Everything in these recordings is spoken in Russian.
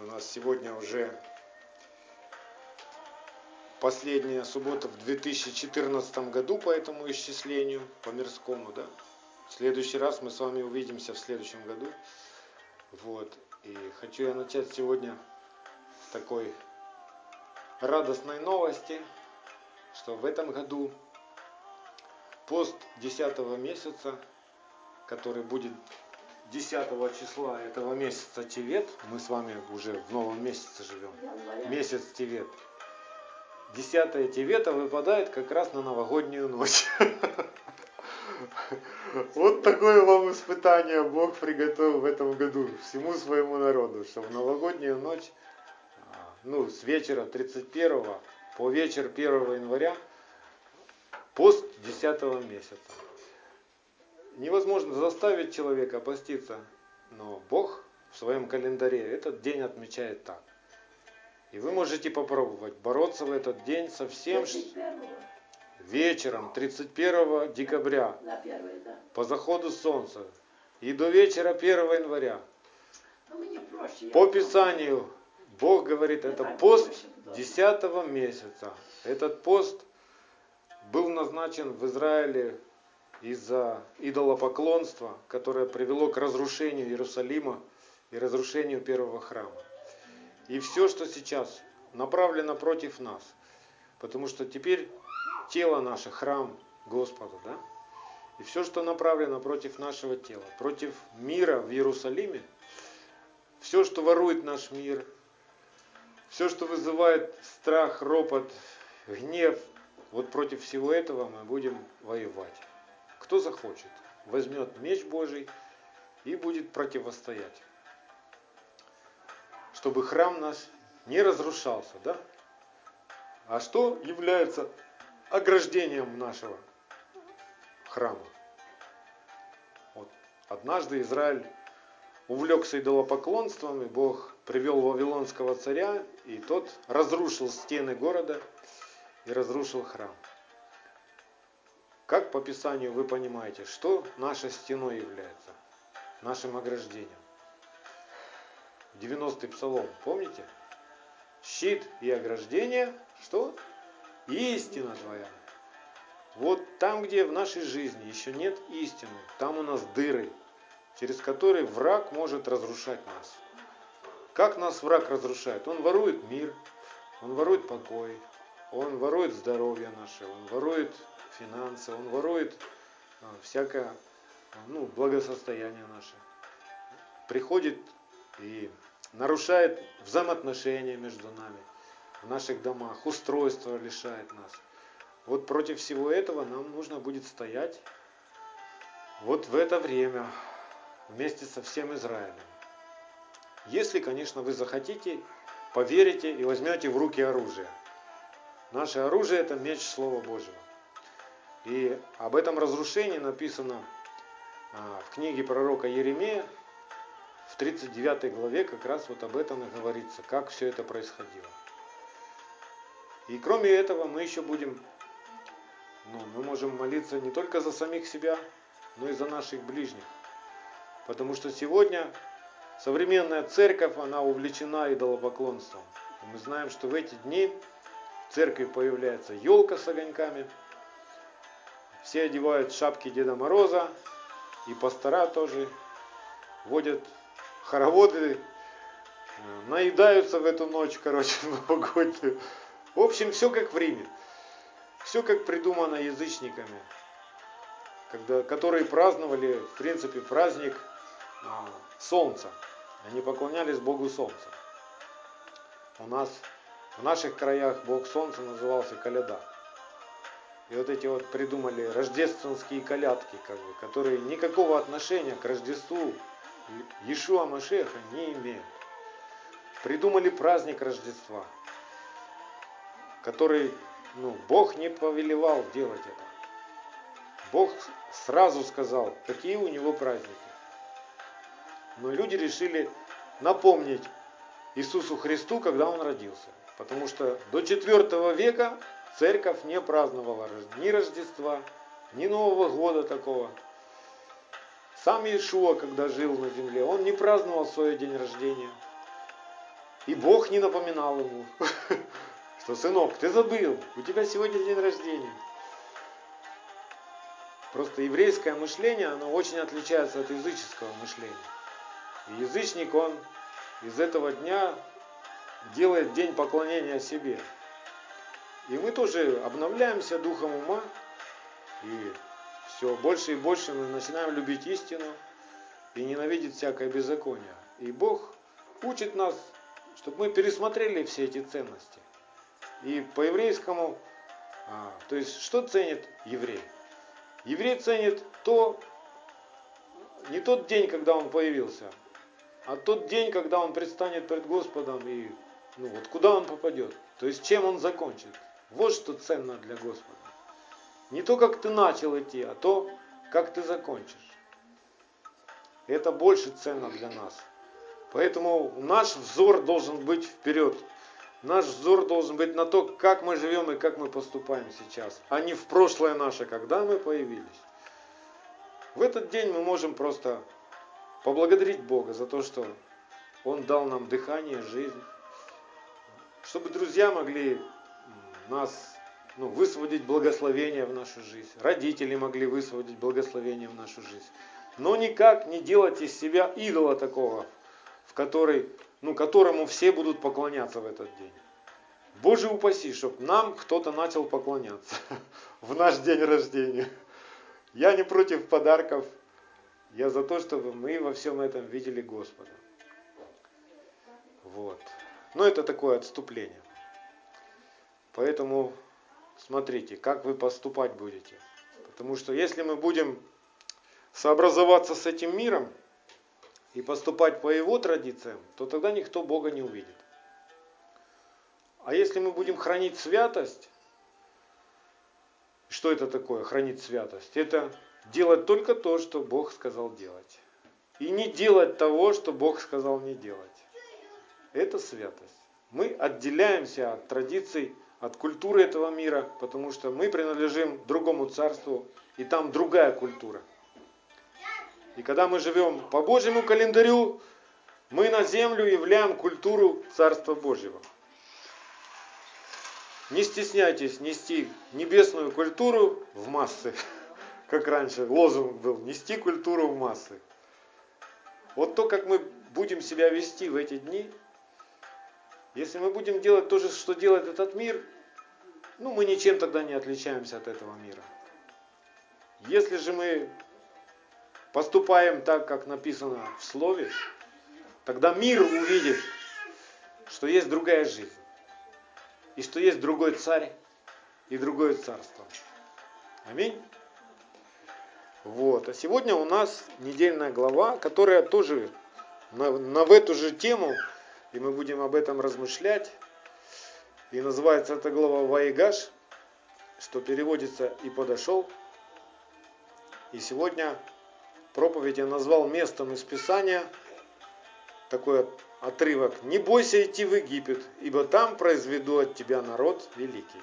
У нас сегодня уже последняя суббота в 2014 году по этому исчислению, по мирскому, да. В следующий раз мы с вами увидимся в следующем году. Вот. И хочу я начать сегодня такой радостной новости, что в этом году пост 10 месяца, который будет 10 числа этого месяца Тевет, мы с вами уже в новом месяце живем, месяц Тевет. 10 Тевета выпадает как раз на новогоднюю ночь. Вот такое вам испытание Бог приготовил в этом году всему своему народу, что в новогоднюю ночь, ну, с вечера 31 по вечер 1 января, пост 10 месяца. Невозможно заставить человека поститься, но Бог в своем календаре этот день отмечает так. И вы можете попробовать бороться в этот день со всем, вечером 31 декабря по заходу солнца и до вечера 1 января. По Писанию Бог говорит, это пост 10 месяца. Этот пост был назначен в Израиле из-за идолопоклонства, которое привело к разрушению Иерусалима и разрушению первого храма. И все, что сейчас направлено против нас, потому что теперь тело наше, храм Господа, да? И все, что направлено против нашего тела, против мира в Иерусалиме, все, что ворует наш мир, все, что вызывает страх, ропот, гнев, вот против всего этого мы будем воевать. Кто захочет, возьмет меч Божий и будет противостоять. Чтобы храм наш не разрушался, да? А что является ограждением нашего храма? Вот. Однажды Израиль увлекся идолопоклонством, и Бог привел Вавилонского царя, и тот разрушил стены города и разрушил храм. Как по Писанию вы понимаете, что нашей стеной является, нашим ограждением? 90-й псалом, помните? Щит и ограждение, что? Истина твоя. Вот там, где в нашей жизни еще нет истины, там у нас дыры, через которые враг может разрушать нас. Как нас враг разрушает? Он ворует мир, он ворует покой, он ворует здоровье наше, он ворует финансы, он ворует а, всякое ну, благосостояние наше. Приходит и нарушает взаимоотношения между нами, в наших домах, устройство лишает нас. Вот против всего этого нам нужно будет стоять вот в это время вместе со всем Израилем. Если, конечно, вы захотите, поверите и возьмете в руки оружие. Наше оружие это меч Слова Божьего. И об этом разрушении написано а, в книге пророка Еремея, в 39 главе как раз вот об этом и говорится, как все это происходило. И кроме этого мы еще будем, ну, мы можем молиться не только за самих себя, но и за наших ближних. Потому что сегодня современная церковь, она увлечена идолопоклонством. И мы знаем, что в эти дни в церкви появляется елка с огоньками – все одевают шапки Деда Мороза, и пастора тоже водят хороводы, э, наедаются в эту ночь, короче, новогоднюю. В общем, все как в Риме. Все как придумано язычниками, когда, которые праздновали, в принципе, праздник а, Солнца. Они поклонялись Богу Солнца. У нас в наших краях Бог Солнца назывался Каляда. И вот эти вот придумали рождественские колядки, как бы, которые никакого отношения к Рождеству Иешуа Машеха не имеют. Придумали праздник Рождества, который ну, Бог не повелевал делать это. Бог сразу сказал, какие у него праздники. Но люди решили напомнить Иисусу Христу, когда Он родился. Потому что до IV века Церковь не праздновала ни Рождества, ни Нового года такого. Сам Иешуа, когда жил на земле, он не праздновал свой день рождения. И Бог не напоминал ему, что, сынок, ты забыл, у тебя сегодня день рождения. Просто еврейское мышление, оно очень отличается от языческого мышления. И язычник, он из этого дня делает день поклонения себе. И мы тоже обновляемся духом ума, и все больше и больше мы начинаем любить истину и ненавидеть всякое беззаконие. И Бог учит нас, чтобы мы пересмотрели все эти ценности. И по еврейскому, а, то есть что ценит еврей? Еврей ценит то, не тот день, когда он появился, а тот день, когда он предстанет перед Господом и ну, вот куда он попадет. То есть чем он закончит. Вот что ценно для Господа. Не то, как ты начал идти, а то, как ты закончишь. Это больше ценно для нас. Поэтому наш взор должен быть вперед. Наш взор должен быть на то, как мы живем и как мы поступаем сейчас, а не в прошлое наше, когда мы появились. В этот день мы можем просто поблагодарить Бога за то, что Он дал нам дыхание, жизнь, чтобы друзья могли нас ну, высвободить благословение в нашу жизнь, родители могли высвободить благословение в нашу жизнь, но никак не делать из себя идола такого, в который ну, которому все будут поклоняться в этот день. Боже упаси, чтобы нам кто-то начал поклоняться в наш день рождения. Я не против подарков, я за то, чтобы мы во всем этом видели Господа. Вот. Но это такое отступление. Поэтому смотрите, как вы поступать будете. Потому что если мы будем сообразоваться с этим миром, и поступать по его традициям, то тогда никто Бога не увидит. А если мы будем хранить святость, что это такое, хранить святость? Это делать только то, что Бог сказал делать. И не делать того, что Бог сказал не делать. Это святость. Мы отделяемся от традиций, от культуры этого мира, потому что мы принадлежим другому царству, и там другая культура. И когда мы живем по Божьему календарю, мы на землю являем культуру Царства Божьего. Не стесняйтесь нести небесную культуру в массы, как раньше лозунг был, нести культуру в массы. Вот то, как мы будем себя вести в эти дни, если мы будем делать то же, что делает этот мир, ну мы ничем тогда не отличаемся от этого мира. Если же мы поступаем так, как написано в Слове, тогда мир увидит, что есть другая жизнь, и что есть другой царь и другое царство. Аминь. Вот. А сегодня у нас недельная глава, которая тоже на, на в эту же тему, и мы будем об этом размышлять. И называется эта глава Ваигаш, что переводится «и подошел». И сегодня проповедь я назвал местом из Писания, такой отрывок. «Не бойся идти в Египет, ибо там произведу от тебя народ великий».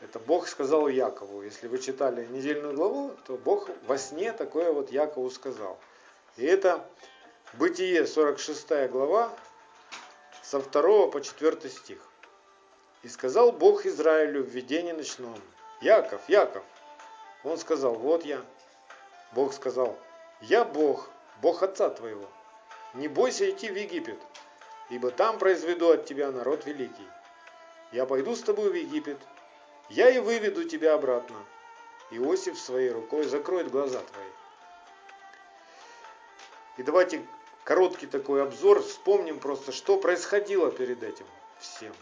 Это Бог сказал Якову. Если вы читали недельную главу, то Бог во сне такое вот Якову сказал. И это Бытие, 46 глава, со 2 по 4 стих. «И сказал Бог Израилю в видении ночном, Яков, Яков. Он сказал, вот я. Бог сказал, «Я Бог, Бог отца твоего. Не бойся идти в Египет, ибо там произведу от тебя народ великий. Я пойду с тобой в Египет, я и выведу тебя обратно. Иосиф своей рукой закроет глаза твои». И давайте короткий такой обзор, вспомним просто, что происходило перед этим всем.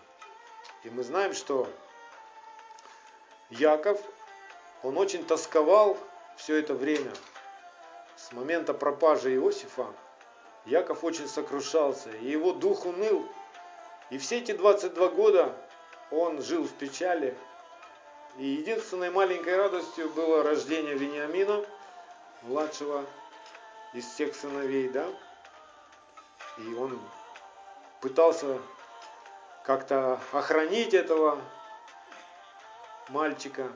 И мы знаем, что Яков, он очень тосковал все это время, с момента пропажи Иосифа, Яков очень сокрушался, и его дух уныл. И все эти 22 года он жил в печали. И единственной маленькой радостью было рождение Вениамина, младшего из всех сыновей, да. И он пытался как-то охранить этого мальчика,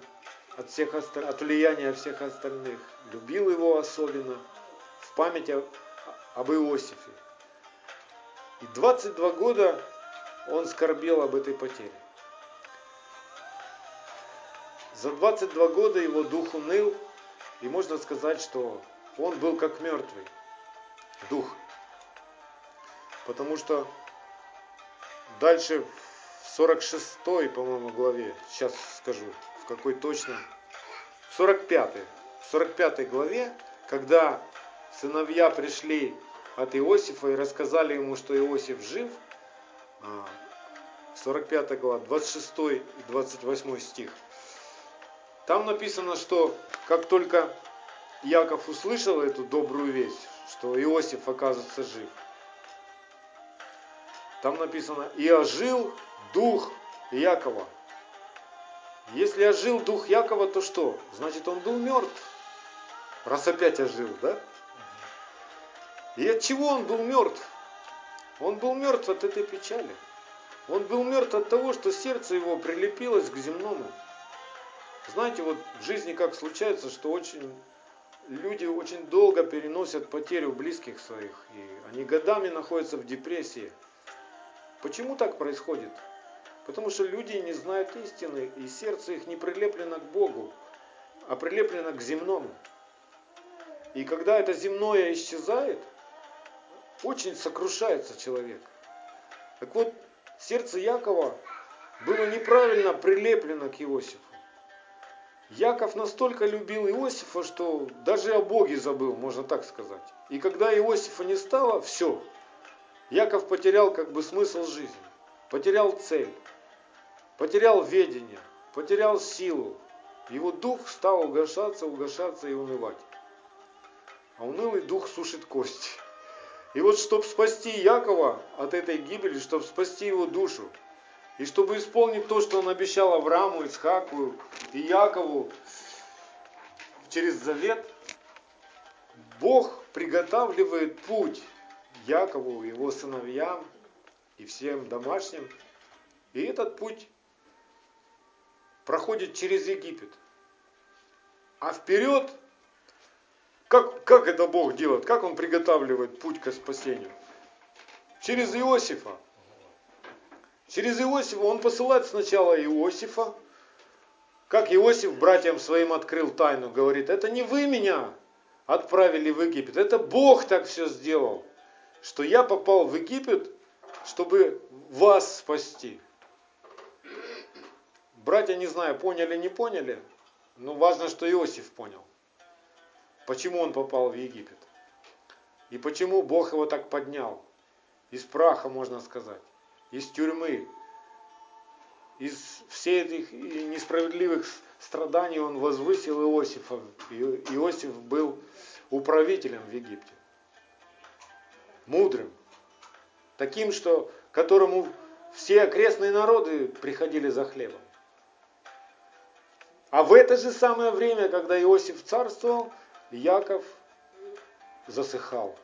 от, всех, от влияния всех остальных, любил его особенно, в память об Иосифе. И 22 года он скорбел об этой потере. За 22 года его дух уныл, и можно сказать, что он был как мертвый дух. Потому что дальше в 46 по-моему, главе, сейчас скажу, в какой точно, 45 в 45 главе, когда сыновья пришли от Иосифа и рассказали ему, что Иосиф жив, 45 а, глава, 26 и 28 стих. Там написано, что как только Яков услышал эту добрую весть, что Иосиф оказывается жив, там написано, и ожил дух Якова. Если ожил дух Якова, то что? Значит, он был мертв. Раз опять ожил, да? И от чего он был мертв? Он был мертв от этой печали. Он был мертв от того, что сердце его прилепилось к земному. Знаете, вот в жизни как случается, что очень люди очень долго переносят потерю близких своих, и они годами находятся в депрессии. Почему так происходит? Потому что люди не знают истины, и сердце их не прилеплено к Богу, а прилеплено к земному. И когда это земное исчезает, очень сокрушается человек. Так вот, сердце Якова было неправильно прилеплено к Иосифу. Яков настолько любил Иосифа, что даже о Боге забыл, можно так сказать. И когда Иосифа не стало, все. Яков потерял как бы смысл жизни, потерял цель, потерял ведение, потерял силу. Его дух стал угошаться, угошаться и унывать. А унылый дух сушит кости. И вот, чтобы спасти Якова от этой гибели, чтобы спасти его душу, и чтобы исполнить то, что он обещал Аврааму, Исхаку и Якову через завет, Бог приготавливает путь Якову, его сыновьям и всем домашним. И этот путь проходит через Египет. А вперед, как, как это Бог делает? Как Он приготавливает путь к спасению? Через Иосифа. Через Иосифа он посылает сначала Иосифа, как Иосиф братьям своим открыл тайну, говорит, это не вы меня отправили в Египет, это Бог так все сделал, что я попал в Египет, чтобы вас спасти. Братья, не знаю, поняли, не поняли, но важно, что Иосиф понял, почему он попал в Египет. И почему Бог его так поднял. Из праха, можно сказать из тюрьмы, из всех этих несправедливых страданий он возвысил Иосифа. Иосиф был управителем в Египте. Мудрым. Таким, что, которому все окрестные народы приходили за хлебом. А в это же самое время, когда Иосиф царствовал, Яков засыхал.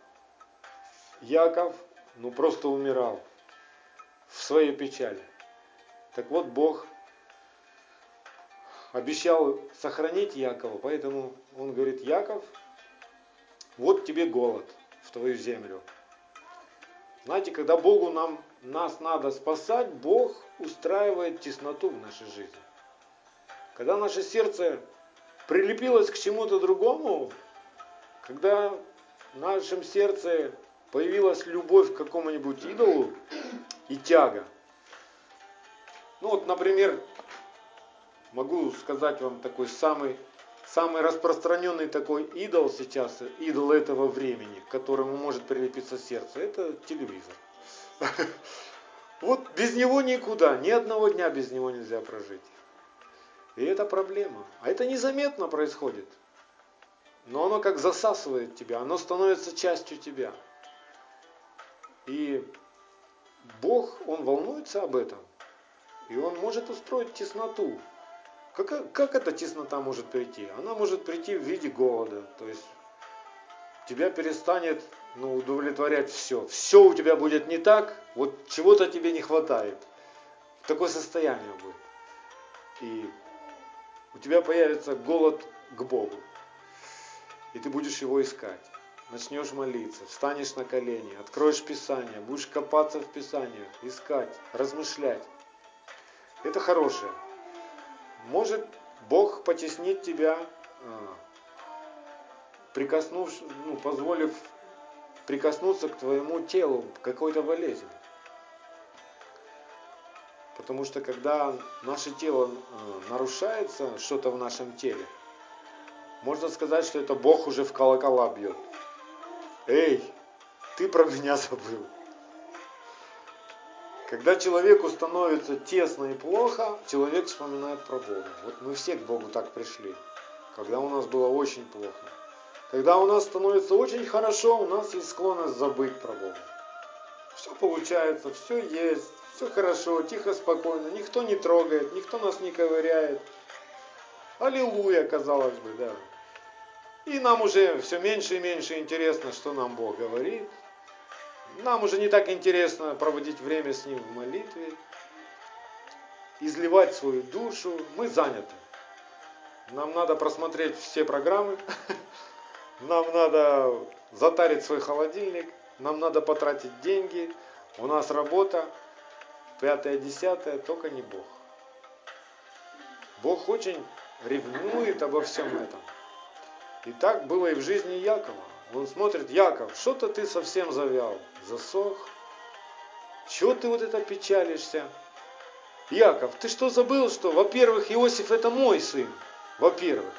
Яков, ну просто умирал в своей печали. Так вот, Бог обещал сохранить Якова, поэтому он говорит, Яков, вот тебе голод в твою землю. Знаете, когда Богу нам, нас надо спасать, Бог устраивает тесноту в нашей жизни. Когда наше сердце прилепилось к чему-то другому, когда в нашем сердце появилась любовь к какому-нибудь идолу, и тяга. Ну вот, например, могу сказать вам такой самый, самый распространенный такой идол сейчас, идол этого времени, к которому может прилепиться сердце, это телевизор. Вот без него никуда, ни одного дня без него нельзя прожить. И это проблема. А это незаметно происходит. Но оно как засасывает тебя, оно становится частью тебя. И Бог, Он волнуется об этом. И Он может устроить тесноту. Как, как эта теснота может прийти? Она может прийти в виде голода. То есть тебя перестанет ну, удовлетворять все. Все у тебя будет не так, вот чего-то тебе не хватает. Такое состояние будет. И у тебя появится голод к Богу. И ты будешь его искать. начнешь молиться, встанешь на колени, откроешь Писание, будешь копаться в Писаниях, искать, размышлять. Это хорошее. Может Бог потеснит тебя, а, прикоснувшись, ну, позволив прикоснуться к твоему телу, какой-то болезни. Потому что когда наше тело э, нарушается, что-то в нашем теле, можно сказать, что это Бог уже в колокола бьет. Эй, ты про меня забыл. Когда человеку становится тесно и плохо, человек вспоминает про Бога. Вот мы все к Богу так пришли, когда у нас было очень плохо. Когда у нас становится очень хорошо, у нас есть склонность забыть про Бога. Все получается, все есть, все хорошо, тихо, спокойно, никто не трогает, никто нас не ковыряет. Аллилуйя, казалось бы, да. И нам уже все меньше и меньше интересно, что нам Бог говорит. Нам уже не так интересно проводить время с Ним в молитве, изливать свою душу. Мы заняты. Нам надо просмотреть все программы, нам надо затарить свой холодильник, нам надо потратить деньги, у нас работа, пятое, десятое, только не Бог. Бог очень ревнует обо всем этом. И так было и в жизни Якова. Он смотрит, Яков, что-то ты совсем завял, засох. Чего ты вот это печалишься? Яков, ты что забыл, что, во-первых, Иосиф это мой сын, во-первых,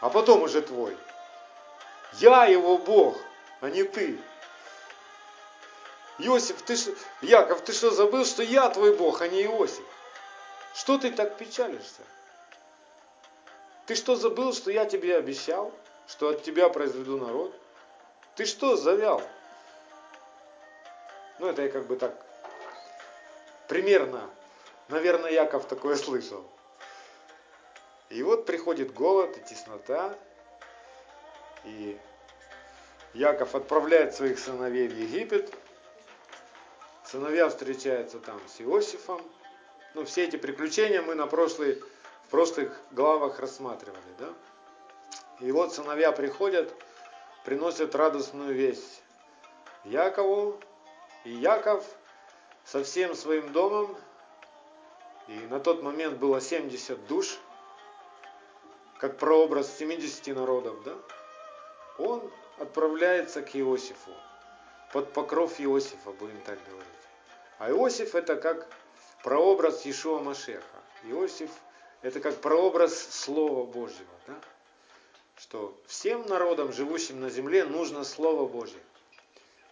а потом уже твой. Я его Бог, а не ты. Иосиф, ты что, Яков, ты что забыл, что я твой Бог, а не Иосиф? Что ты так печалишься? Ты что забыл, что я тебе обещал, что от тебя произведу народ? Ты что завял? Ну, это я как бы так примерно, наверное, Яков такое слышал. И вот приходит голод и теснота, и Яков отправляет своих сыновей в Египет, Сыновья встречаются там с Иосифом. Ну, все эти приключения мы на прошлой, в прошлых главах рассматривали. Да? И вот сыновья приходят, приносят радостную весть Якову. И Яков со всем своим домом, и на тот момент было 70 душ, как прообраз 70 народов, да? он отправляется к Иосифу, под покров Иосифа, будем так говорить. А Иосиф это как прообраз Иешуа Машеха. Иосиф это как прообраз Слова Божьего. Да? Что всем народам, живущим на земле, нужно Слово Божье.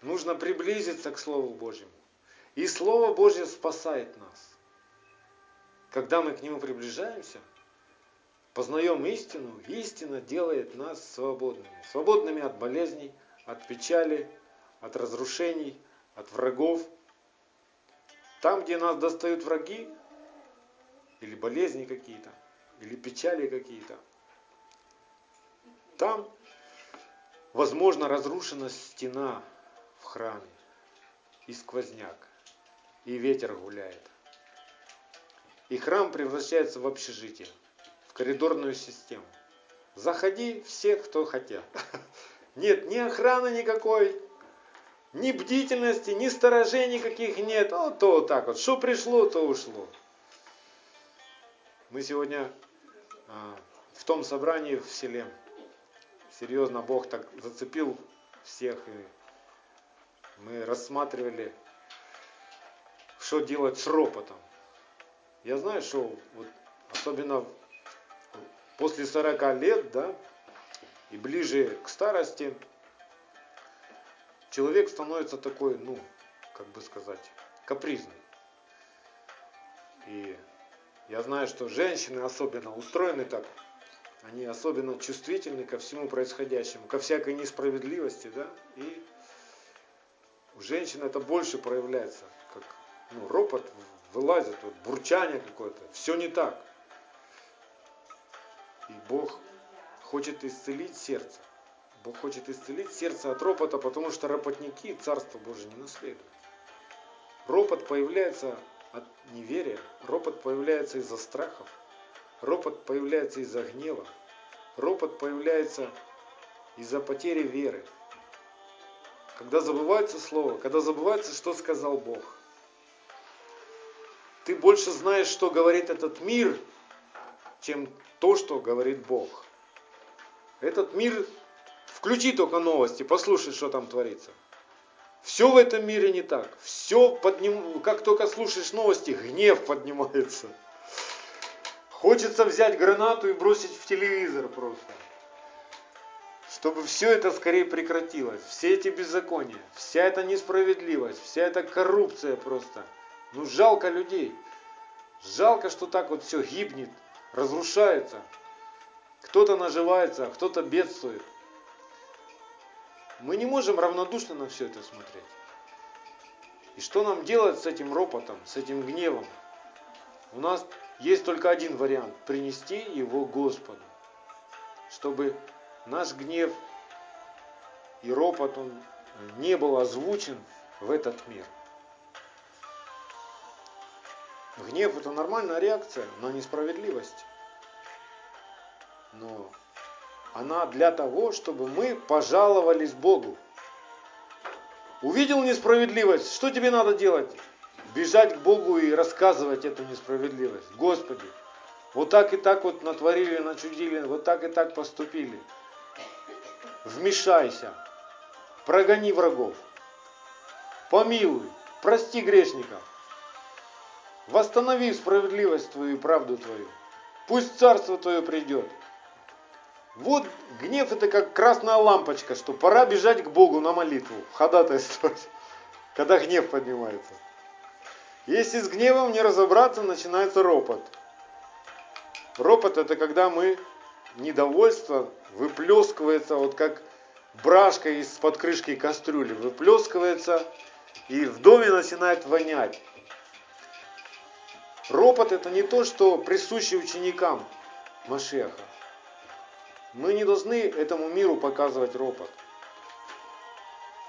Нужно приблизиться к Слову Божьему. И Слово Божье спасает нас. Когда мы к Нему приближаемся, познаем истину, истина делает нас свободными. Свободными от болезней, от печали, от разрушений, от врагов – там, где нас достают враги, или болезни какие-то, или печали какие-то, там, возможно, разрушена стена в храме, и сквозняк, и ветер гуляет. И храм превращается в общежитие, в коридорную систему. Заходи всех, кто хотят. Нет ни охраны никакой, ни бдительности, ни сторожей никаких нет. Вот то вот так вот. Что пришло, то ушло. Мы сегодня а, в том собрании в селе, серьезно, Бог так зацепил всех. И мы рассматривали, что делать с ропотом. Я знаю, что вот, особенно после 40 лет, да, и ближе к старости, человек становится такой, ну, как бы сказать, капризный. И я знаю, что женщины особенно устроены так, они особенно чувствительны ко всему происходящему, ко всякой несправедливости, да, и у женщин это больше проявляется, как ну, ропот вылазит, вот, бурчание какое-то, все не так. И Бог хочет исцелить сердце. Бог хочет исцелить сердце от ропота, потому что ропотники Царство Божие не наследуют. Ропот появляется от неверия, ропот появляется из-за страхов, ропот появляется из-за гнева, ропот появляется из-за потери веры. когда забывается слово, когда забывается, что сказал Бог. Ты больше знаешь, что говорит этот мир, чем то, что говорит Бог. Этот мир, включи только новости, послушай, что там творится. Все в этом мире не так. Все подним... как только слушаешь новости, гнев поднимается. Хочется взять гранату и бросить в телевизор просто. Чтобы все это скорее прекратилось. Все эти беззакония, вся эта несправедливость, вся эта коррупция просто. Ну жалко людей. Жалко, что так вот все гибнет, разрушается. Кто-то наживается, а кто-то бедствует. Мы не можем равнодушно на все это смотреть. И что нам делать с этим ропотом, с этим гневом? У нас есть только один вариант – принести его Господу, чтобы наш гнев и ропот он не был озвучен в этот мир. Гнев – это нормальная реакция на несправедливость. Но она для того, чтобы мы пожаловались Богу. Увидел несправедливость, что тебе надо делать? Бежать к Богу и рассказывать эту несправедливость. Господи, вот так и так вот натворили, начудили, вот так и так поступили. Вмешайся, прогони врагов, помилуй, прости грешников, восстанови справедливость твою и правду твою. Пусть царство твое придет. Вот гнев это как красная лампочка, что пора бежать к Богу на молитву, ходатайствовать, когда гнев поднимается. Если с гневом не разобраться, начинается ропот. Ропот это когда мы недовольство выплескивается, вот как брашка из-под крышки кастрюли, выплескивается и в доме начинает вонять. Ропот это не то, что присуще ученикам Машеха. Мы не должны этому миру показывать ропот.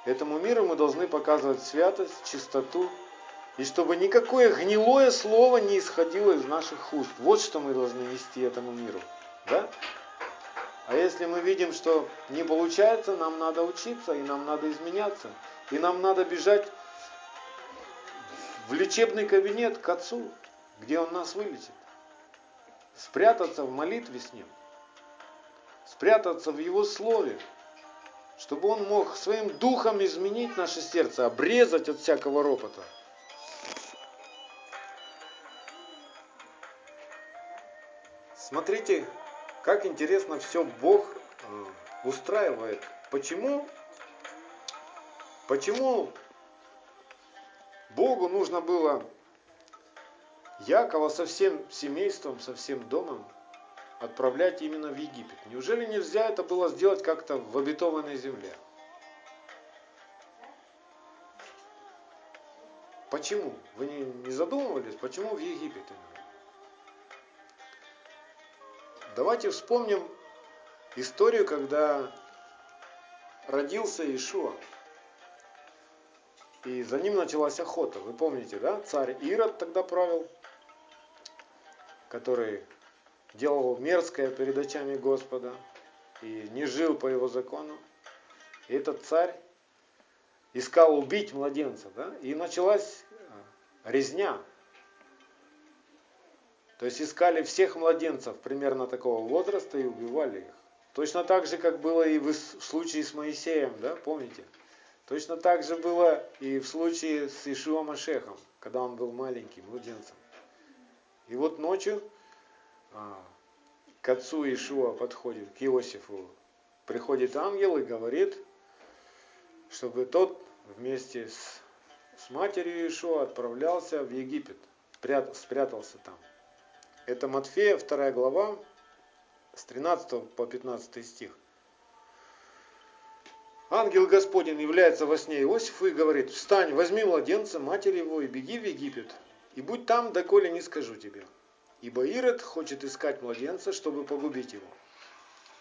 Этому миру мы должны показывать святость, чистоту, и чтобы никакое гнилое слово не исходило из наших уст. Вот что мы должны нести этому миру. Да? А если мы видим, что не получается, нам надо учиться, и нам надо изменяться, и нам надо бежать в лечебный кабинет к Отцу, где Он нас вылечит. Спрятаться в молитве с Ним спрятаться в Его Слове, чтобы Он мог своим духом изменить наше сердце, обрезать от всякого ропота. Смотрите, как интересно все Бог э, устраивает. Почему? Почему Богу нужно было Якова со всем семейством, со всем домом отправлять именно в Египет. Неужели нельзя это было сделать как-то в обетованной земле? Почему? Вы не, не задумывались, почему в Египет именно? Давайте вспомним историю, когда родился Ишуа. И за ним началась охота. Вы помните, да? Царь Ирод тогда правил, который делал мерзкое перед очами Господа и не жил по его закону. И этот царь искал убить младенца, да? и началась резня. То есть искали всех младенцев примерно такого возраста и убивали их. Точно так же, как было и в случае с Моисеем, да, помните? Точно так же было и в случае с Ишуа Машехом, когда он был маленьким, младенцем. И вот ночью а, к отцу Ишуа подходит, к Иосифу, приходит ангел и говорит, чтобы тот вместе с, с матерью Ишуа отправлялся в Египет, спрятался там. Это Матфея, 2 глава, с 13 по 15 стих. Ангел Господень является во сне Иосифу и говорит, встань, возьми младенца, матери его и беги в Египет, и будь там, доколе не скажу тебе ибо Ирод хочет искать младенца, чтобы погубить его.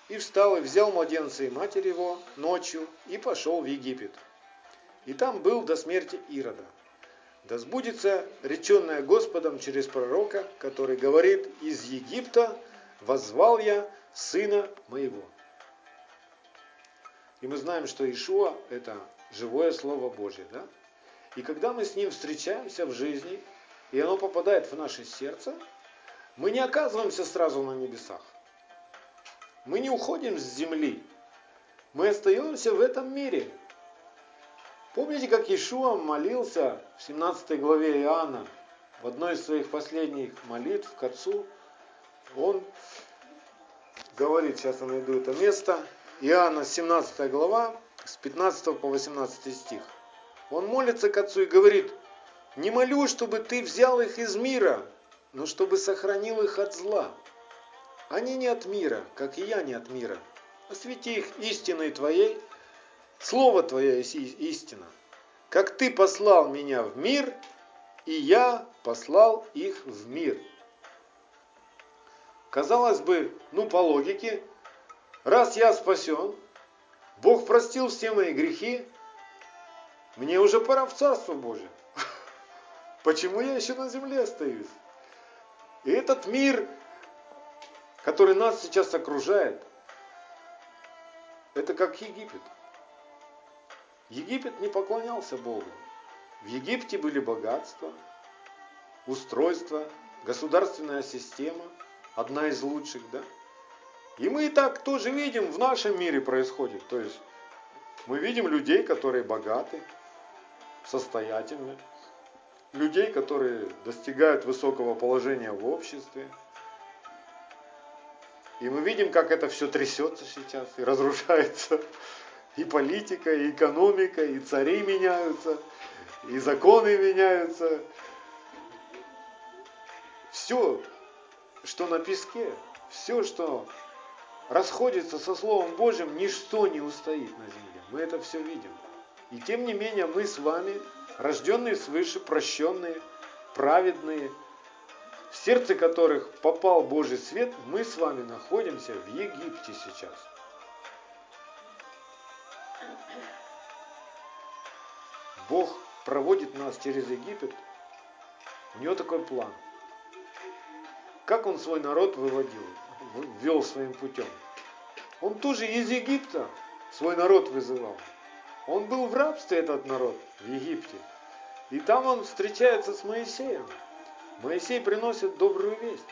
И встал и взял младенца и матерь его ночью и пошел в Египет. И там был до смерти Ирода. Да сбудется реченное Господом через пророка, который говорит, из Египта возвал я сына моего. И мы знаем, что Ишуа – это живое Слово Божье. Да? И когда мы с ним встречаемся в жизни, и оно попадает в наше сердце, мы не оказываемся сразу на небесах. Мы не уходим с земли. Мы остаемся в этом мире. Помните, как Иешуа молился в 17 главе Иоанна, в одной из своих последних молитв к Отцу, он говорит, сейчас я найду это место, Иоанна 17 глава, с 15 по 18 стих. Он молится к Отцу и говорит, не молю, чтобы ты взял их из мира, но чтобы сохранил их от зла. Они не от мира, как и я не от мира. Освети их истиной Твоей, Слово Твое есть истина. Как Ты послал меня в мир, и я послал их в мир. Казалось бы, ну по логике, раз я спасен, Бог простил все мои грехи, мне уже пора в Царство Божие. Почему я еще на земле остаюсь? И этот мир, который нас сейчас окружает, это как Египет. Египет не поклонялся Богу. В Египте были богатства, устройство, государственная система, одна из лучших, да? И мы и так тоже видим, в нашем мире происходит. То есть мы видим людей, которые богаты, состоятельны, людей, которые достигают высокого положения в обществе. И мы видим, как это все трясется сейчас и разрушается. И политика, и экономика, и цари меняются, и законы меняются. Все, что на песке, все, что расходится со Словом Божьим, ничто не устоит на земле. Мы это все видим. И тем не менее мы с вами, рожденные свыше, прощенные, праведные, в сердце которых попал Божий свет, мы с вами находимся в Египте сейчас. Бог проводит нас через Египет. У него такой план. Как он свой народ выводил, вел своим путем? Он тоже из Египта свой народ вызывал. Он был в рабстве, этот народ, в Египте. И там он встречается с Моисеем. Моисей приносит добрую весть.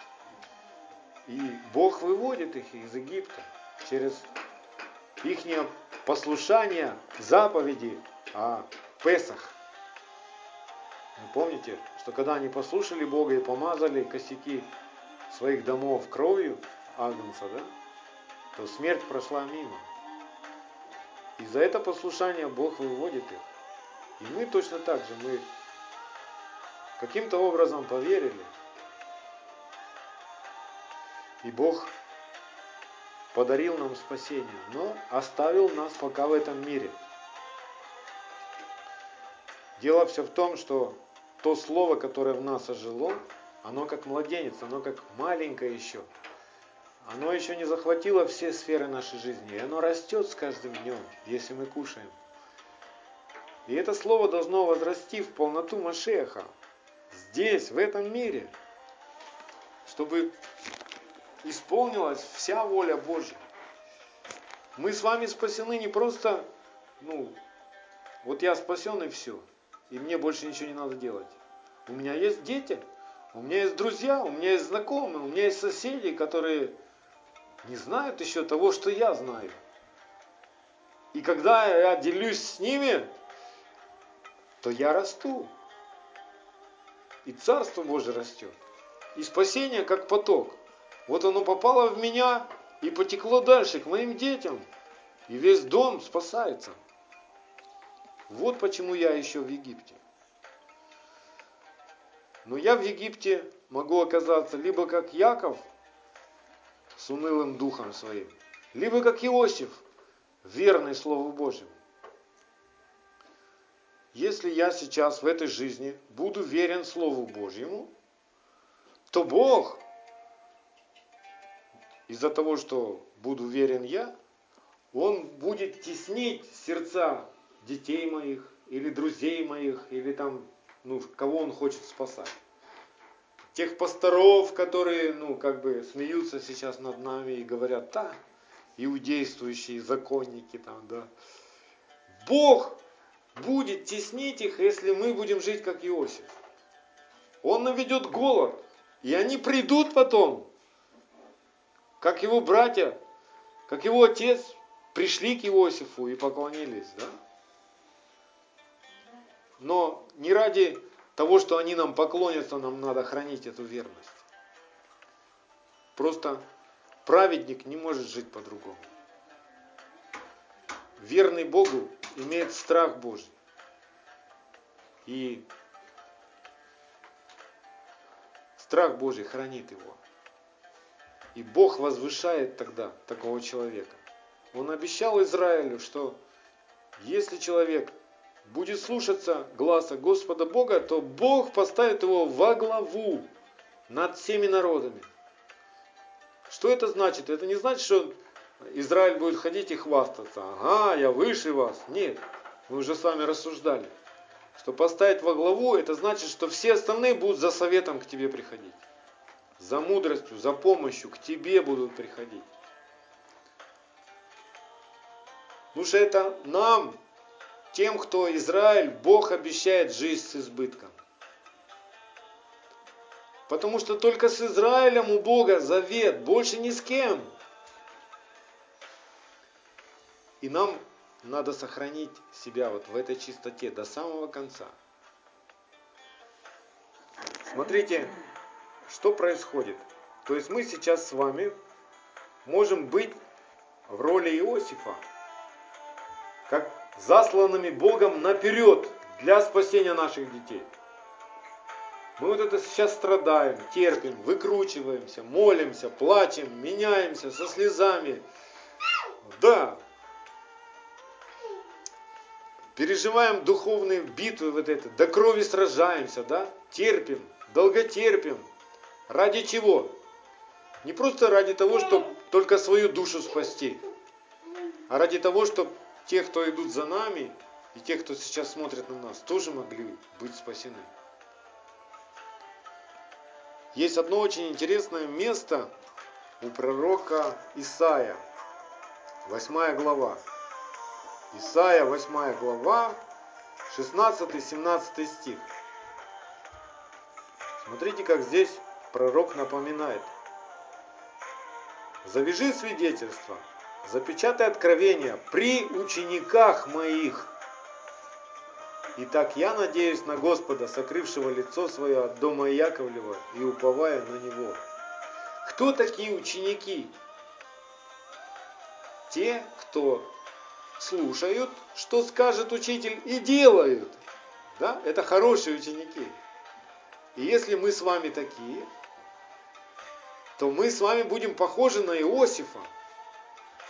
И Бог выводит их из Египта через их послушание заповеди о Песах. Вы помните, что когда они послушали Бога и помазали косяки своих домов кровью Агнца, да, то смерть прошла мимо. И за это послушание Бог выводит их. И мы точно так же, мы каким-то образом поверили. И Бог подарил нам спасение, но оставил нас пока в этом мире. Дело все в том, что то слово, которое в нас ожило, оно как младенец, оно как маленькое еще – оно еще не захватило все сферы нашей жизни, и оно растет с каждым днем, если мы кушаем. И это слово должно возрасти в полноту Машеха, здесь, в этом мире, чтобы исполнилась вся воля Божья. Мы с вами спасены не просто, ну, вот я спасен и все, и мне больше ничего не надо делать. У меня есть дети, у меня есть друзья, у меня есть знакомые, у меня есть соседи, которые не знают еще того, что я знаю. И когда я делюсь с ними, то я расту. И Царство Божие растет. И спасение как поток. Вот оно попало в меня и потекло дальше к моим детям. И весь дом спасается. Вот почему я еще в Египте. Но я в Египте могу оказаться либо как Яков – с унылым духом своим, либо как Иосиф, верный Слову Божьему. Если я сейчас в этой жизни буду верен Слову Божьему, то Бог, из-за того, что буду верен я, Он будет теснить сердца детей моих, или друзей моих, или там, ну, кого Он хочет спасать тех пасторов, которые, ну, как бы смеются сейчас над нами и говорят, да, иудействующие законники там, да. Бог будет теснить их, если мы будем жить как Иосиф. Он наведет голод, и они придут потом, как его братья, как его отец, пришли к Иосифу и поклонились. Да? Но не ради того, что они нам поклонятся, нам надо хранить эту верность. Просто праведник не может жить по-другому. Верный Богу имеет страх Божий. И страх Божий хранит его. И Бог возвышает тогда такого человека. Он обещал Израилю, что если человек будет слушаться гласа Господа Бога, то Бог поставит его во главу над всеми народами. Что это значит? Это не значит, что Израиль будет ходить и хвастаться. Ага, я выше вас. Нет, мы уже с вами рассуждали. Что поставить во главу, это значит, что все остальные будут за советом к тебе приходить. За мудростью, за помощью к тебе будут приходить. Потому что это нам тем, кто Израиль, Бог обещает жизнь с избытком. Потому что только с Израилем у Бога завет, больше ни с кем. И нам надо сохранить себя вот в этой чистоте до самого конца. Смотрите, что происходит. То есть мы сейчас с вами можем быть в роли Иосифа, как засланными Богом наперед для спасения наших детей. Мы вот это сейчас страдаем, терпим, выкручиваемся, молимся, плачем, меняемся со слезами. Да, переживаем духовные битвы вот это, до крови сражаемся, да, терпим, долготерпим. Ради чего? Не просто ради того, чтобы только свою душу спасти, а ради того, чтобы те, кто идут за нами, и те, кто сейчас смотрит на нас, тоже могли быть спасены. Есть одно очень интересное место у пророка Исаия, 8 глава. Исаия, 8 глава, 16-17 стих. Смотрите, как здесь пророк напоминает. Завяжи свидетельство, запечатай откровения при учениках моих. Итак, я надеюсь на Господа, сокрывшего лицо свое от дома Яковлева и уповая на Него. Кто такие ученики? Те, кто слушают, что скажет учитель, и делают. Да? Это хорошие ученики. И если мы с вами такие, то мы с вами будем похожи на Иосифа,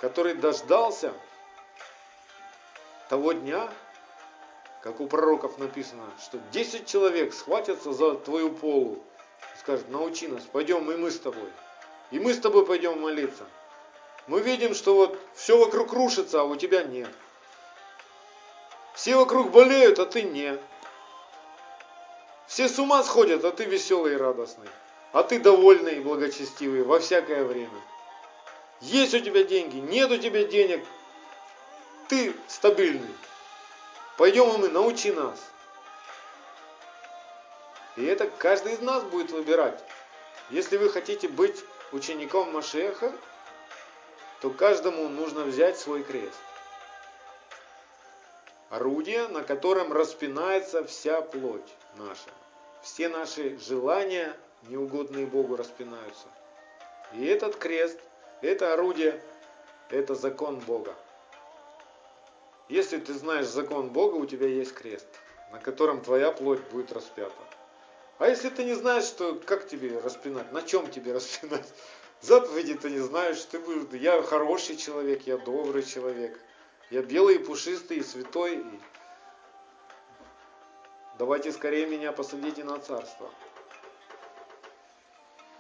который дождался того дня, как у пророков написано, что 10 человек схватятся за твою полу и скажут, научи нас, пойдем и мы с тобой. И мы с тобой пойдем молиться. Мы видим, что вот все вокруг рушится, а у тебя нет. Все вокруг болеют, а ты нет. Все с ума сходят, а ты веселый и радостный. А ты довольный и благочестивый во всякое время. Есть у тебя деньги, нет у тебя денег. Ты стабильный. Пойдем и мы, научи нас. И это каждый из нас будет выбирать. Если вы хотите быть учеником Машеха, то каждому нужно взять свой крест. Орудие, на котором распинается вся плоть наша. Все наши желания, неугодные Богу, распинаются. И этот крест, это орудие, это закон Бога. Если ты знаешь закон Бога, у тебя есть крест, на котором твоя плоть будет распята. А если ты не знаешь, что как тебе распинать, на чем тебе распинать, Заповеди ты не знаешь, ты будешь, я хороший человек, я добрый человек, я белый, пушистый и святой. И давайте скорее меня посадите на царство.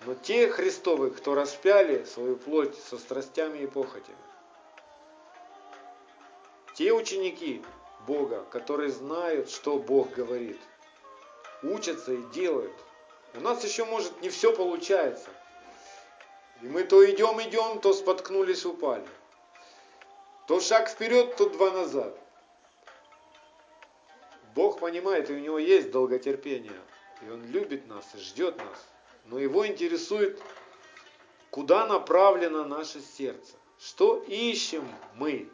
Но те Христовы, кто распяли свою плоть со страстями и похотями, те ученики Бога, которые знают, что Бог говорит, учатся и делают. У нас еще, может, не все получается – и мы то идем, идем, то споткнулись, упали. То шаг вперед, то два назад. Бог понимает, и у него есть долготерпение. И он любит нас и ждет нас. Но его интересует, куда направлено наше сердце. Что ищем мы?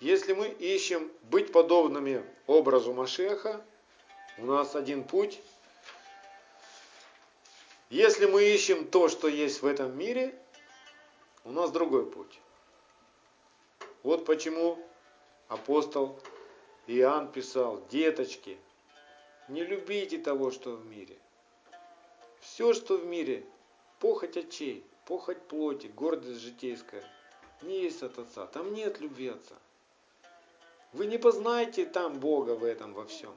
Если мы ищем быть подобными образу Машеха, у нас один путь. Если мы ищем то, что есть в этом мире, у нас другой путь. Вот почему апостол Иоанн писал, деточки, не любите того, что в мире. Все, что в мире, похоть очей, похоть плоти, гордость житейская, не есть от Отца. Там нет любви Отца. Вы не познаете там Бога в этом во всем.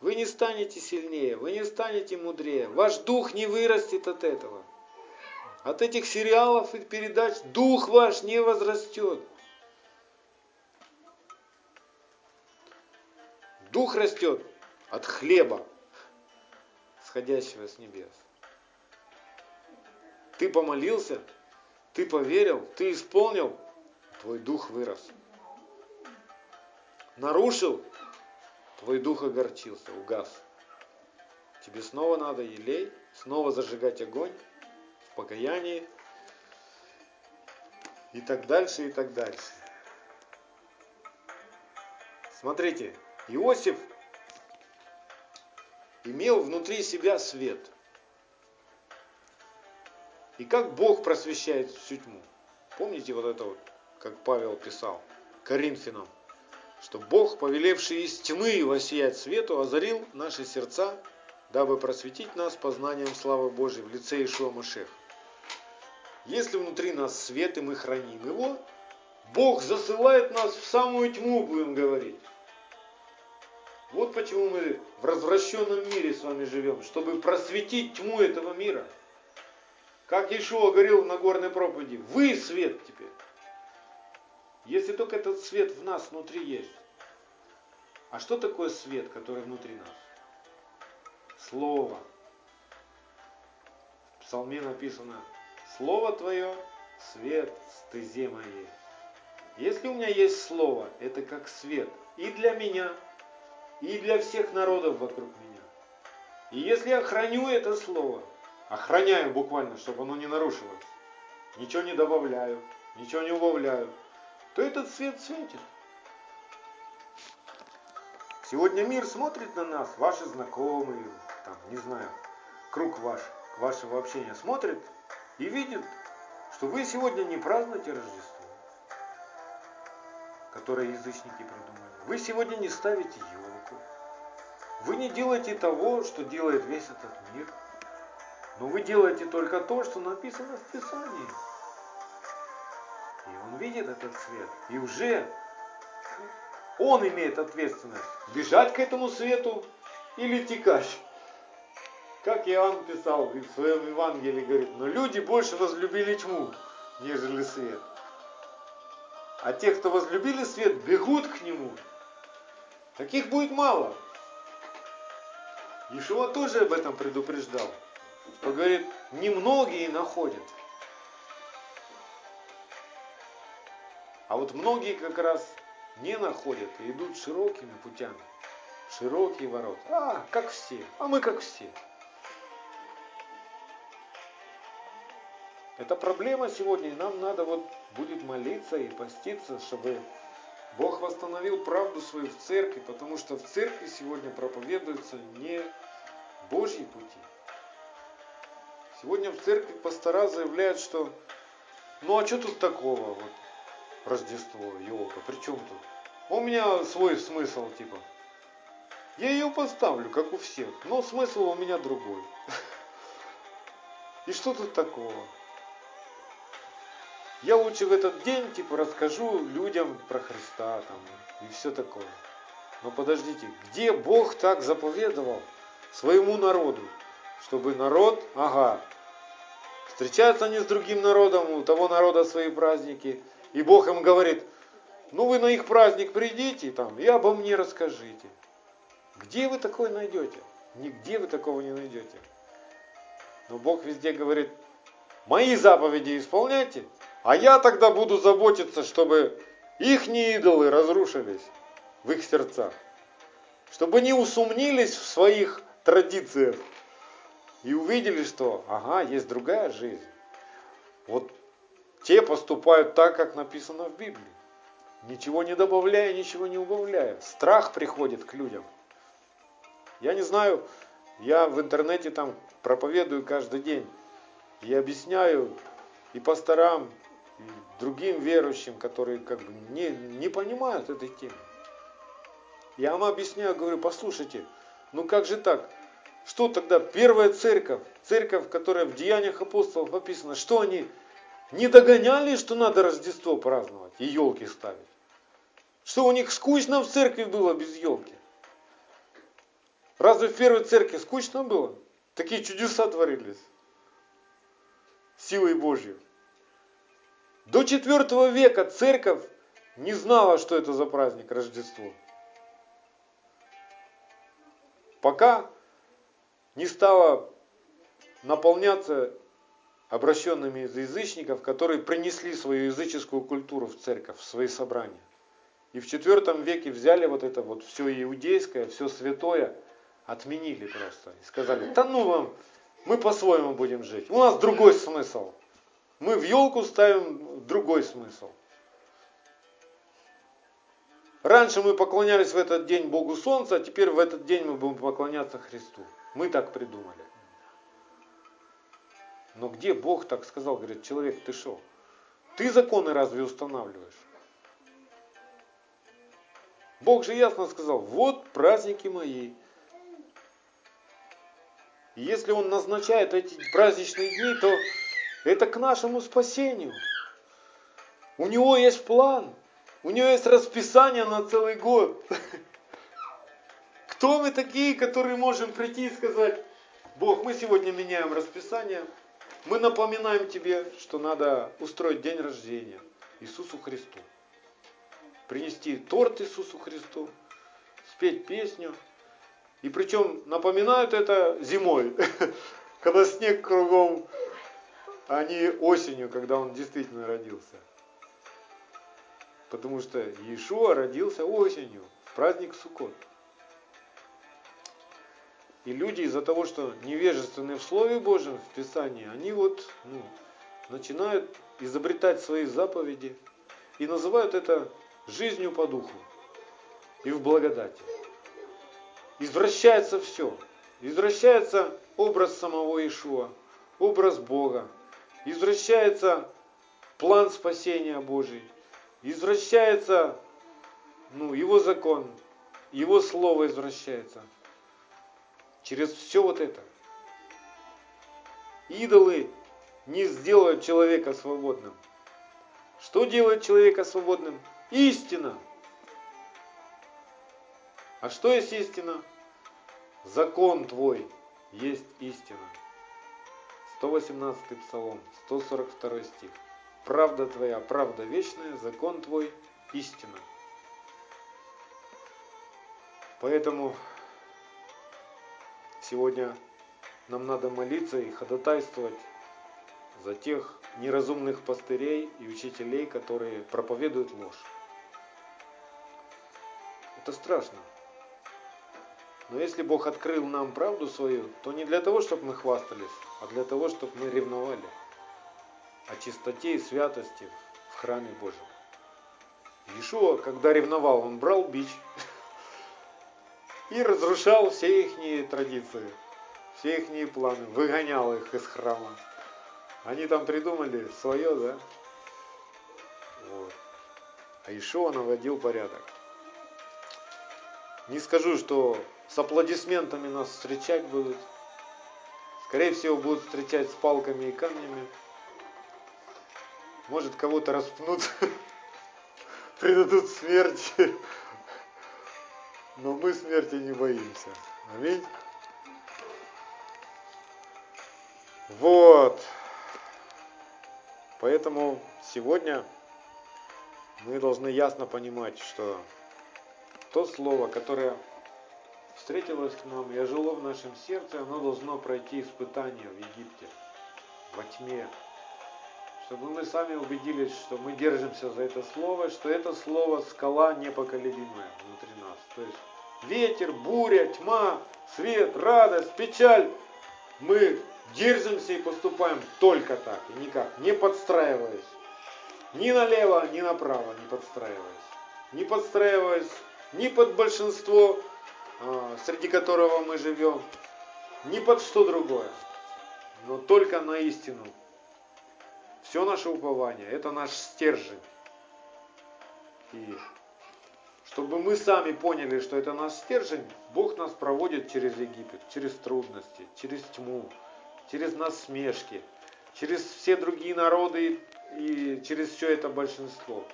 Вы не станете сильнее, вы не станете мудрее. Ваш дух не вырастет от этого. От этих сериалов и передач дух ваш не возрастет. Дух растет от хлеба, сходящего с небес. Ты помолился, ты поверил, ты исполнил, твой дух вырос. Нарушил, твой дух огорчился, угас. Тебе снова надо елей, снова зажигать огонь в покаянии и так дальше, и так дальше. Смотрите, Иосиф имел внутри себя свет. И как Бог просвещает всю тьму. Помните вот это вот, как Павел писал Коринфянам, что Бог, повелевший из тьмы воссиять свету, озарил наши сердца, дабы просветить нас познанием славы Божьей в лице Ишуа Машех. Если внутри нас свет, и мы храним его, Бог засылает нас в самую тьму, будем говорить. Вот почему мы в развращенном мире с вами живем, чтобы просветить тьму этого мира. Как Ишуа говорил в Нагорной проповеди, вы свет теперь. Если только этот свет в нас внутри есть. А что такое свет, который внутри нас? Слово. В псалме написано, Слово Твое, свет стезе моей. Если у меня есть Слово, это как свет и для меня, и для всех народов вокруг меня. И если я храню это слово, охраняю буквально, чтобы оно не нарушилось, ничего не добавляю, ничего не убавляю, то этот свет светит. Сегодня мир смотрит на нас, ваши знакомые, там, не знаю, круг ваш, вашего общения смотрит и видит, что вы сегодня не празднуете Рождество, которое язычники придумали. Вы сегодня не ставите елку. Вы не делаете того, что делает весь этот мир. Но вы делаете только то, что написано в Писании. И он видит этот свет. И уже он имеет ответственность бежать к этому свету или текать. Как Иоанн писал в своем Евангелии, говорит, но люди больше возлюбили тьму, нежели свет. А те, кто возлюбили свет, бегут к нему. Таких будет мало. Ишуа тоже об этом предупреждал. Что говорит, немногие находят. А вот многие как раз не находят и идут широкими путями. Широкие ворота. А, как все. А мы как все. Это проблема сегодня, и нам надо вот будет молиться и поститься, чтобы Бог восстановил правду свою в церкви, потому что в церкви сегодня проповедуются не Божьи пути. Сегодня в церкви пастора заявляют, что ну а что тут такого, вот, Рождество, елка, при чем тут? У меня свой смысл, типа. Я ее поставлю, как у всех, но смысл у меня другой. И что тут такого? Я лучше в этот день, типа, расскажу людям про Христа там и все такое. Но подождите, где Бог так заповедовал своему народу, чтобы народ, ага, встречаются они с другим народом, у того народа свои праздники, и Бог им говорит, ну вы на их праздник придите там и обо мне расскажите. Где вы такое найдете? Нигде вы такого не найдете. Но Бог везде говорит, мои заповеди исполняйте, а я тогда буду заботиться, чтобы их идолы разрушились. в их сердцах. Чтобы не усомнились в своих традициях и увидели, что, ага, есть другая жизнь. Вот те поступают так, как написано в Библии. Ничего не добавляя, ничего не убавляя. Страх приходит к людям. Я не знаю, я в интернете там проповедую каждый день. И объясняю и пасторам, и другим верующим, которые как бы не, не понимают этой темы. Я вам объясняю, говорю, послушайте, ну как же так? Что тогда первая церковь, церковь, которая в Деяниях апостолов описана, что они не догоняли, что надо Рождество праздновать и елки ставить? Что у них скучно в церкви было без елки? Разве в первой церкви скучно было? Такие чудеса творились. Силой Божьей. До IV века церковь не знала, что это за праздник Рождество. Пока не стало наполняться обращенными из язычников, которые принесли свою языческую культуру в церковь, в свои собрания. И в IV веке взяли вот это вот все иудейское, все святое, отменили просто. И сказали, да ну вам, мы по-своему будем жить. У нас другой смысл. Мы в елку ставим другой смысл. Раньше мы поклонялись в этот день Богу Солнца, а теперь в этот день мы будем поклоняться Христу. Мы так придумали. Но где Бог так сказал? Говорит, человек, ты шел. Ты законы разве устанавливаешь? Бог же ясно сказал, вот праздники мои. Если Он назначает эти праздничные дни, то это к нашему спасению. У Него есть план. У Него есть расписание на целый год. Кто мы такие, которые можем прийти и сказать, Бог, мы сегодня меняем расписание, мы напоминаем тебе, что надо устроить день рождения Иисусу Христу. Принести торт Иисусу Христу, спеть песню. И причем напоминают это зимой, когда снег кругом, а не осенью, когда он действительно родился. Потому что Иешуа родился осенью, в праздник Суккот. И люди из-за того, что невежественны в Слове Божьем, в Писании, они вот ну, начинают изобретать свои заповеди и называют это жизнью по духу и в благодати. Извращается все. Извращается образ самого Ишуа, образ Бога. Извращается план спасения Божий. Извращается ну, его закон, его слово извращается. Через все вот это. Идолы не сделают человека свободным. Что делает человека свободным? Истина. А что есть истина? Закон твой есть истина. 118 Псалом, 142 стих. Правда твоя, правда вечная, закон твой истина. Поэтому Сегодня нам надо молиться и ходатайствовать за тех неразумных пастырей и учителей, которые проповедуют ложь. Это страшно. Но если Бог открыл нам правду свою, то не для того, чтобы мы хвастались, а для того, чтобы мы ревновали о чистоте и святости в храме Божьем. Иешуа, когда ревновал, он брал бич и разрушал все их традиции, все их планы, выгонял их из храма. Они там придумали свое, да? Вот. А Ишуа наводил порядок. Не скажу, что с аплодисментами нас встречать будут. Скорее всего, будут встречать с палками и камнями. Может, кого-то распнут, предадут смерти. Но мы смерти не боимся. Аминь. Вот. Поэтому сегодня мы должны ясно понимать, что то слово, которое встретилось к нам и ожило в нашем сердце, оно должно пройти испытание в Египте, во тьме, чтобы мы сами убедились, что мы держимся за это слово, что это слово скала непоколебимая внутри нас. То есть ветер, буря, тьма, свет, радость, печаль. Мы держимся и поступаем только так, и никак, не подстраиваясь. Ни налево, ни направо не подстраиваясь. Не подстраиваясь ни под большинство, а, среди которого мы живем, ни под что другое, но только на истину. Все наше упование, это наш стержень. И чтобы мы сами поняли, что это наш стержень, Бог нас проводит через Египет, через трудности, через тьму, через насмешки, через все другие народы и через все это большинство.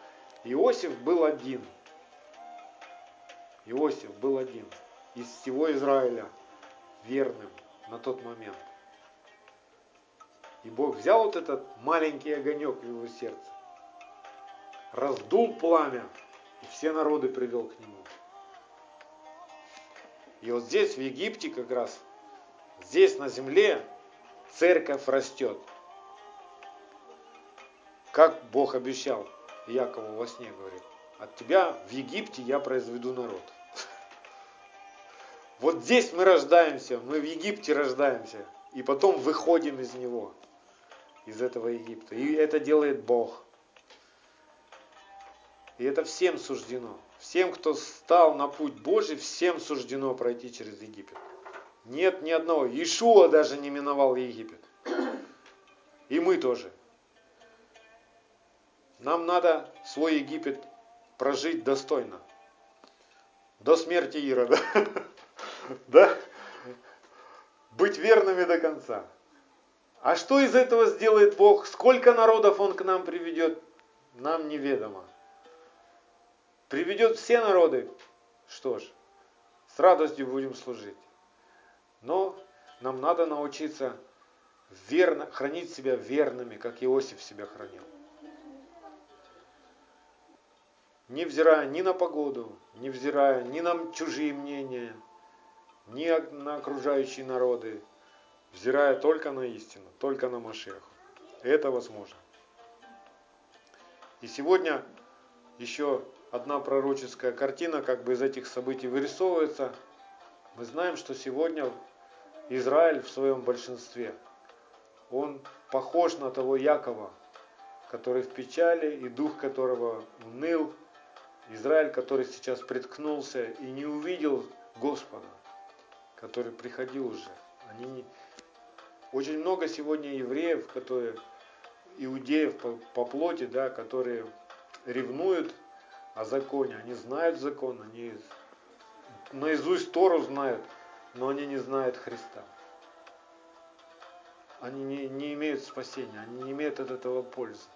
Иосиф был один. Иосиф был один из всего Израиля верным на тот момент. И Бог взял вот этот маленький огонек в его сердце, раздул пламя, и все народы привел к нему. И вот здесь, в Египте как раз, здесь на земле церковь растет. Как Бог обещал Якову во сне, говорит, от тебя в Египте я произведу народ. Вот здесь мы рождаемся, мы в Египте рождаемся, и потом выходим из него, из этого Египта. И это делает Бог. И это всем суждено. Всем, кто стал на путь Божий, всем суждено пройти через Египет. Нет ни одного. Иешуа даже не миновал Египет. И мы тоже. Нам надо свой Египет прожить достойно. До смерти Ирода. Да? Быть верными до конца. А что из этого сделает Бог? Сколько народов Он к нам приведет? Нам неведомо. Приведет все народы. Что ж, с радостью будем служить. Но нам надо научиться верно, хранить себя верными, как Иосиф себя хранил. Невзирая ни на погоду, невзирая ни на чужие мнения, ни на окружающие народы, взирая только на истину, только на Машеху. Это возможно. И сегодня еще одна пророческая картина как бы из этих событий вырисовывается. Мы знаем, что сегодня Израиль в своем большинстве, он похож на того Якова, который в печали и дух которого уныл, Израиль, который сейчас приткнулся и не увидел Господа, который приходил уже. Они. Очень много сегодня евреев, которые, иудеев по, по плоти, да, которые ревнуют о законе. Они знают закон, они наизусть Тору знают, но они не знают Христа. Они не, не имеют спасения, они не имеют от этого пользы.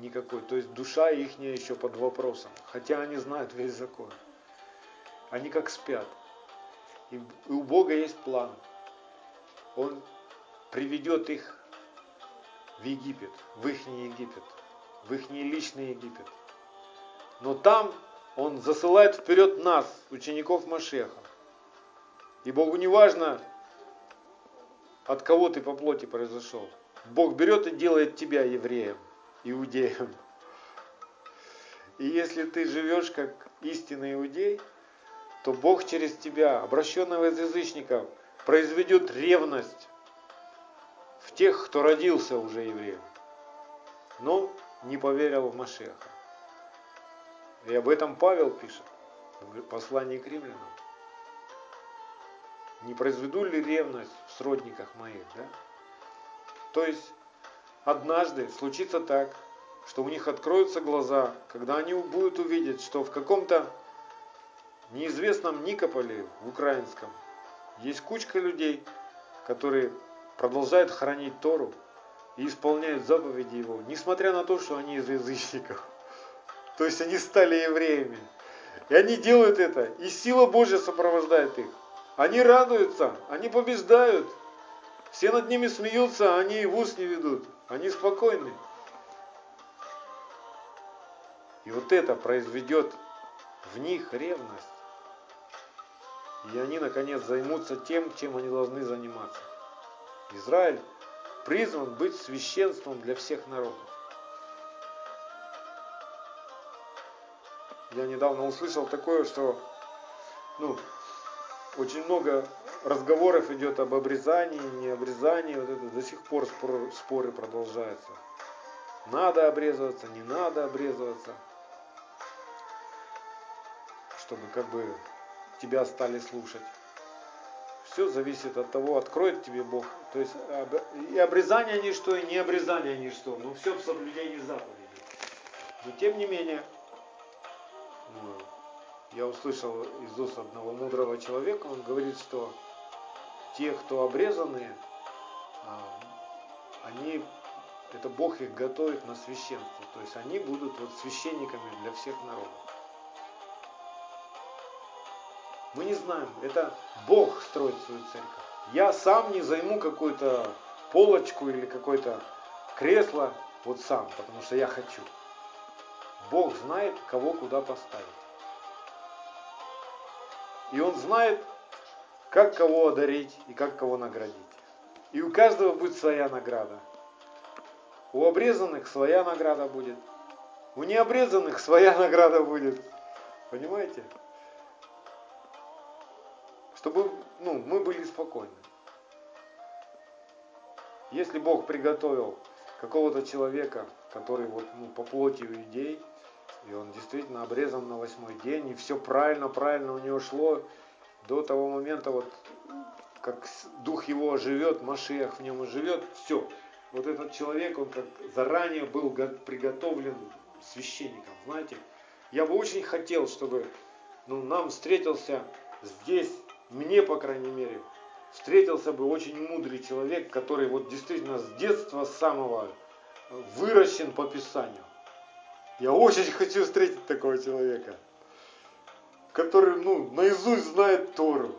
Никакой. То есть душа их еще под вопросом. Хотя они знают весь закон. Они как спят. И у Бога есть план. Он приведет их в Египет, в их Египет, в их личный Египет. Но там Он засылает вперед нас, учеников Машеха. И Богу не важно, от кого ты по плоти произошел. Бог берет и делает тебя евреем, иудеем. И если ты живешь как истинный иудей, то Бог через тебя, обращенного из язычников, произведет ревность в тех, кто родился уже евреем, но не поверил в Машеха. И об этом Павел пишет в послании к римлянам. Не произведу ли ревность в сродниках моих, да? То есть однажды случится так, что у них откроются глаза, когда они будут увидеть, что в каком-то неизвестном Никополе, в украинском, есть кучка людей, которые продолжают хранить Тору и исполняют заповеди Его, несмотря на то, что они из язычников. То есть они стали евреями. И они делают это, и сила Божья сопровождает их. Они радуются, они побеждают. Все над ними смеются, они в ус не ведут. Они спокойны. И вот это произведет в них ревность. И они, наконец, займутся тем, чем они должны заниматься. Израиль призван быть священством для всех народов. Я недавно услышал такое, что ну, очень много разговоров идет об обрезании, не обрезании, вот это до сих пор спор, споры продолжаются. Надо обрезываться, не надо обрезываться, чтобы как бы тебя стали слушать. Все зависит от того, откроет тебе Бог. То есть и обрезание ничто, и не обрезание ничто. Но все в соблюдении заповедей. Но тем не менее, ну, я услышал из уст одного мудрого человека, он говорит, что те, кто обрезаны, а, они, это Бог их готовит на священство. То есть они будут вот священниками для всех народов. Мы не знаем, это Бог строит свою церковь. Я сам не займу какую-то полочку или какое-то кресло вот сам, потому что я хочу. Бог знает, кого куда поставить. И Он знает, как кого одарить и как кого наградить. И у каждого будет своя награда. У обрезанных своя награда будет. У необрезанных своя награда будет. Понимаете? Чтобы ну, мы были спокойны. Если Бог приготовил какого-то человека, который вот, ну, по плоти идей, и он действительно обрезан на восьмой день, и все правильно, правильно у него шло до того момента, вот как дух его живет, Машиях в нем живет, все. Вот этот человек, он как заранее был приготовлен священником, знаете. Я бы очень хотел, чтобы ну, нам встретился здесь, мне, по крайней мере, встретился бы очень мудрый человек, который вот действительно с детства самого выращен по Писанию. Я очень хочу встретить такого человека, который, ну, наизусть знает Тору.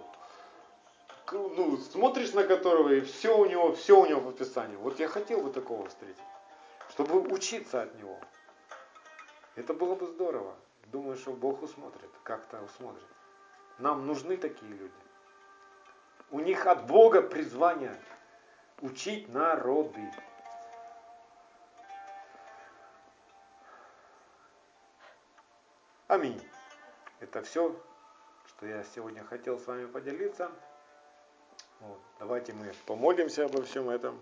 Ну, смотришь на которого, и все у него, все у него по Писанию. Вот я хотел бы такого встретить, чтобы учиться от него. Это было бы здорово. Думаю, что Бог усмотрит, как-то усмотрит. Нам нужны такие люди. У них от Бога призвание учить народы. Аминь. Это все, что я сегодня хотел с вами поделиться. Вот. Давайте мы помолимся обо всем этом.